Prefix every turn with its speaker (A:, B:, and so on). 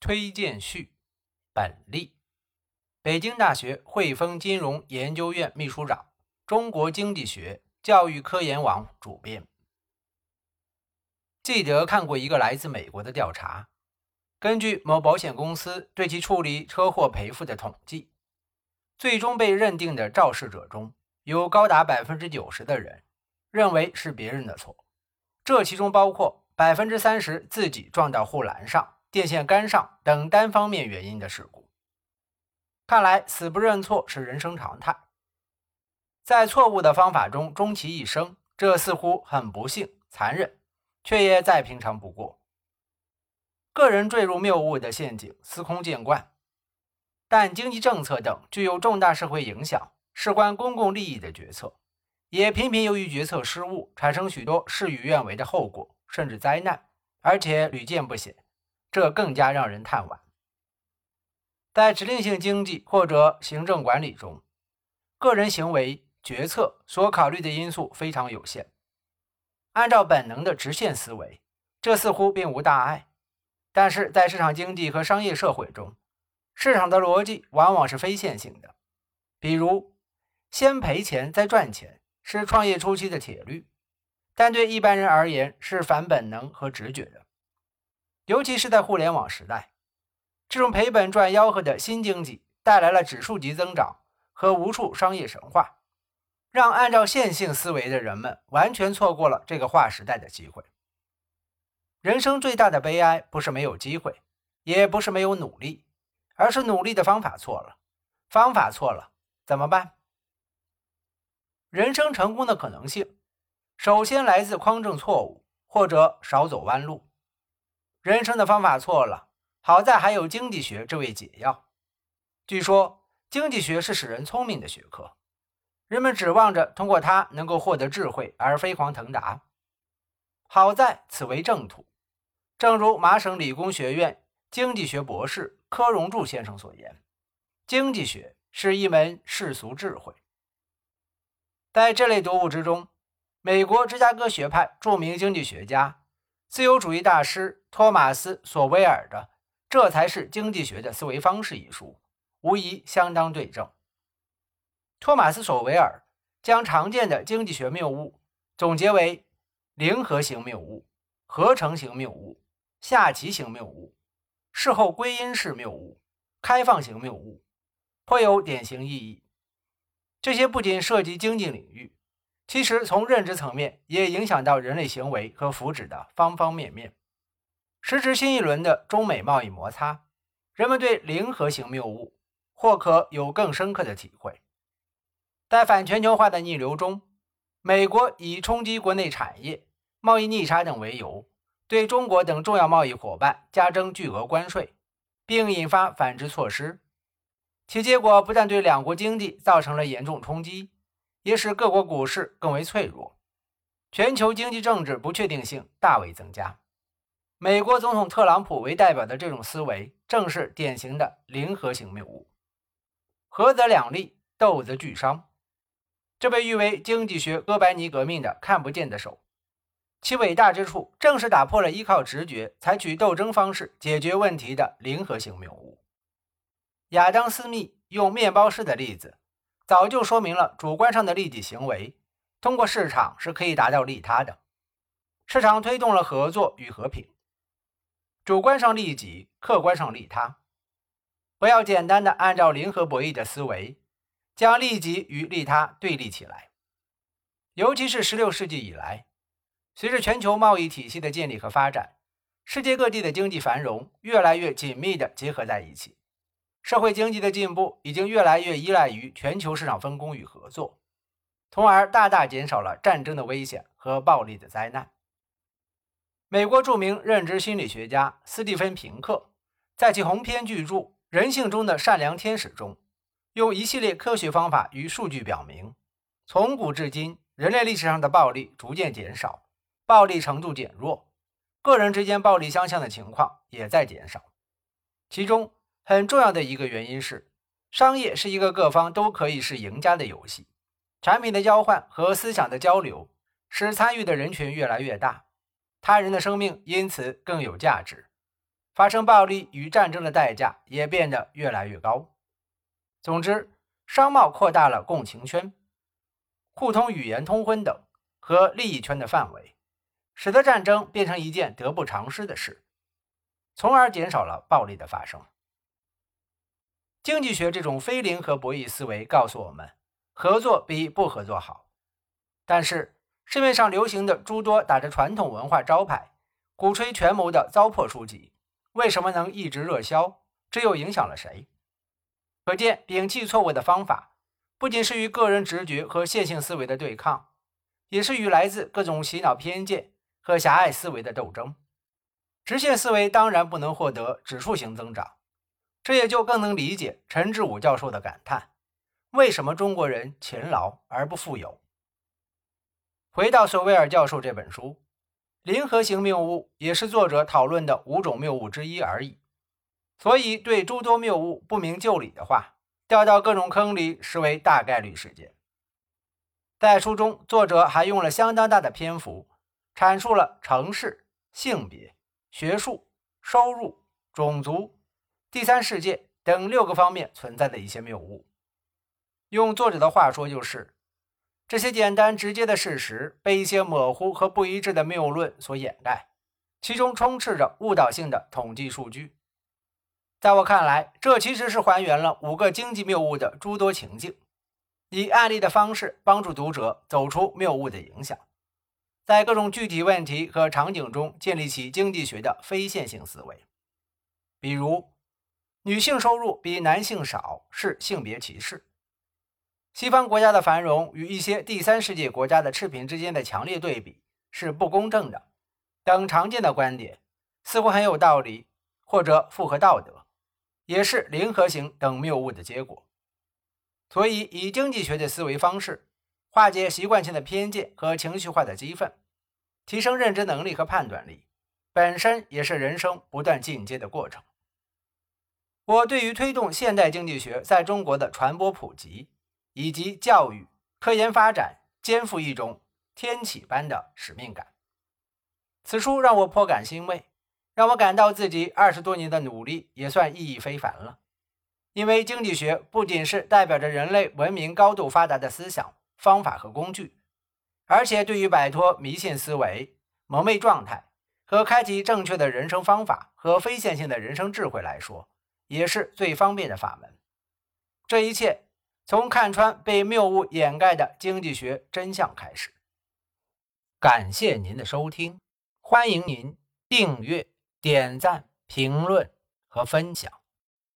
A: 推荐序：本例，北京大学汇丰金融研究院秘书长，中国经济学教育科研网主编。记得看过一个来自美国的调查，根据某保险公司对其处理车祸赔付的统计，最终被认定的肇事者中有高达百分之九十的人认为是别人的错，这其中包括。百分之三十自己撞到护栏上、电线杆上等单方面原因的事故。看来死不认错是人生常态，在错误的方法中终其一生，这似乎很不幸、残忍，却也再平常不过。个人坠入谬误的陷阱司空见惯，但经济政策等具有重大社会影响、事关公共利益的决策，也频频由于决策失误产生许多事与愿违的后果。甚至灾难，而且屡见不鲜，这更加让人叹惋。在指令性经济或者行政管理中，个人行为决策所考虑的因素非常有限。按照本能的直线思维，这似乎并无大碍；但是在市场经济和商业社会中，市场的逻辑往往是非线性的。比如，先赔钱再赚钱是创业初期的铁律。但对一般人而言是反本能和直觉的，尤其是在互联网时代，这种赔本赚吆喝的新经济带来了指数级增长和无数商业神话，让按照线性思维的人们完全错过了这个划时代的机会。人生最大的悲哀不是没有机会，也不是没有努力，而是努力的方法错了。方法错了怎么办？人生成功的可能性。首先来自匡正错误，或者少走弯路。人生的方法错了，好在还有经济学这位解药。据说经济学是使人聪明的学科，人们指望着通过它能够获得智慧而飞黄腾达。好在此为正途。正如麻省理工学院经济学博士柯荣柱先生所言：“经济学是一门世俗智慧。”在这类读物之中。美国芝加哥学派著名经济学家、自由主义大师托马斯·索维尔的《这才是经济学的思维方式》一书，无疑相当对症。托马斯·索维尔将常见的经济学谬误总结为零和型谬误、合成型谬误、下棋型谬误、事后归因式谬误、开放型谬误，颇有典型意义。这些不仅涉及经济领域。其实，从认知层面也影响到人类行为和福祉的方方面面。时值新一轮的中美贸易摩擦，人们对零和型谬误或可有更深刻的体会。在反全球化的逆流中，美国以冲击国内产业、贸易逆差等为由，对中国等重要贸易伙伴加征巨额关税，并引发反制措施，其结果不但对两国经济造成了严重冲击。也使各国股市更为脆弱，全球经济政治不确定性大为增加。美国总统特朗普为代表的这种思维，正是典型的零和型谬误。合则两利，斗则俱伤。这被誉为经济学哥白尼革命的看不见的手，其伟大之处正是打破了依靠直觉、采取斗争方式解决问题的零和型谬误。亚当·斯密用面包师的例子。早就说明了主观上的利己行为，通过市场是可以达到利他的。市场推动了合作与和平。主观上利己，客观上利他。不要简单的按照零和博弈的思维，将利己与利他对立起来。尤其是16世纪以来，随着全球贸易体系的建立和发展，世界各地的经济繁荣越来越紧密地结合在一起。社会经济的进步已经越来越依赖于全球市场分工与合作，从而大大减少了战争的危险和暴力的灾难。美国著名认知心理学家斯蒂芬·平克在其鸿篇巨著《人性中的善良天使》中，用一系列科学方法与数据表明，从古至今，人类历史上的暴力逐渐减少，暴力程度减弱，个人之间暴力相向的情况也在减少，其中。很重要的一个原因是，商业是一个各方都可以是赢家的游戏。产品的交换和思想的交流使参与的人群越来越大，他人的生命因此更有价值。发生暴力与战争的代价也变得越来越高。总之，商贸扩大了共情圈、互通语言、通婚等和利益圈的范围，使得战争变成一件得不偿失的事，从而减少了暴力的发生。经济学这种非零和博弈思维告诉我们，合作比不合作好。但是，市面上流行的诸多打着传统文化招牌、鼓吹权谋的糟粕书籍。为什么能一直热销？这又影响了谁？可见，摒弃错误的方法，不仅是与个人直觉和线性思维的对抗，也是与来自各种洗脑偏见和狭隘思维的斗争。直线思维当然不能获得指数型增长，这也就更能理解陈志武教授的感叹：为什么中国人勤劳而不富有？回到索威尔教授这本书。零和型谬误也是作者讨论的五种谬误之一而已，所以对诸多谬误不明就里的话，掉到各种坑里视为大概率事件。在书中，作者还用了相当大的篇幅阐述了城市、性别、学术、收入、种族、第三世界等六个方面存在的一些谬误。用作者的话说，就是。这些简单直接的事实被一些模糊和不一致的谬论所掩盖，其中充斥着误导性的统计数据。在我看来，这其实是还原了五个经济谬误的诸多情境，以案例的方式帮助读者走出谬误的影响，在各种具体问题和场景中建立起经济学的非线性思维。比如，女性收入比男性少是性别歧视。西方国家的繁荣与一些第三世界国家的赤贫之间的强烈对比是不公正的，等常见的观点似乎很有道理，或者符合道德，也是零和型等谬误的结果。所以，以经济学的思维方式化解习惯性的偏见和情绪化的激愤，提升认知能力和判断力，本身也是人生不断进阶的过程。我对于推动现代经济学在中国的传播普及。以及教育、科研发展肩负一种天启般的使命感。此书让我颇感欣慰，让我感到自己二十多年的努力也算意义非凡了。因为经济学不仅是代表着人类文明高度发达的思想、方法和工具，而且对于摆脱迷信思维、蒙昧状态和开启正确的人生方法和非线性的人生智慧来说，也是最方便的法门。这一切。从看穿被谬误掩盖的经济学真相开始。感谢您的收听，欢迎您订阅、点赞、评论和分享。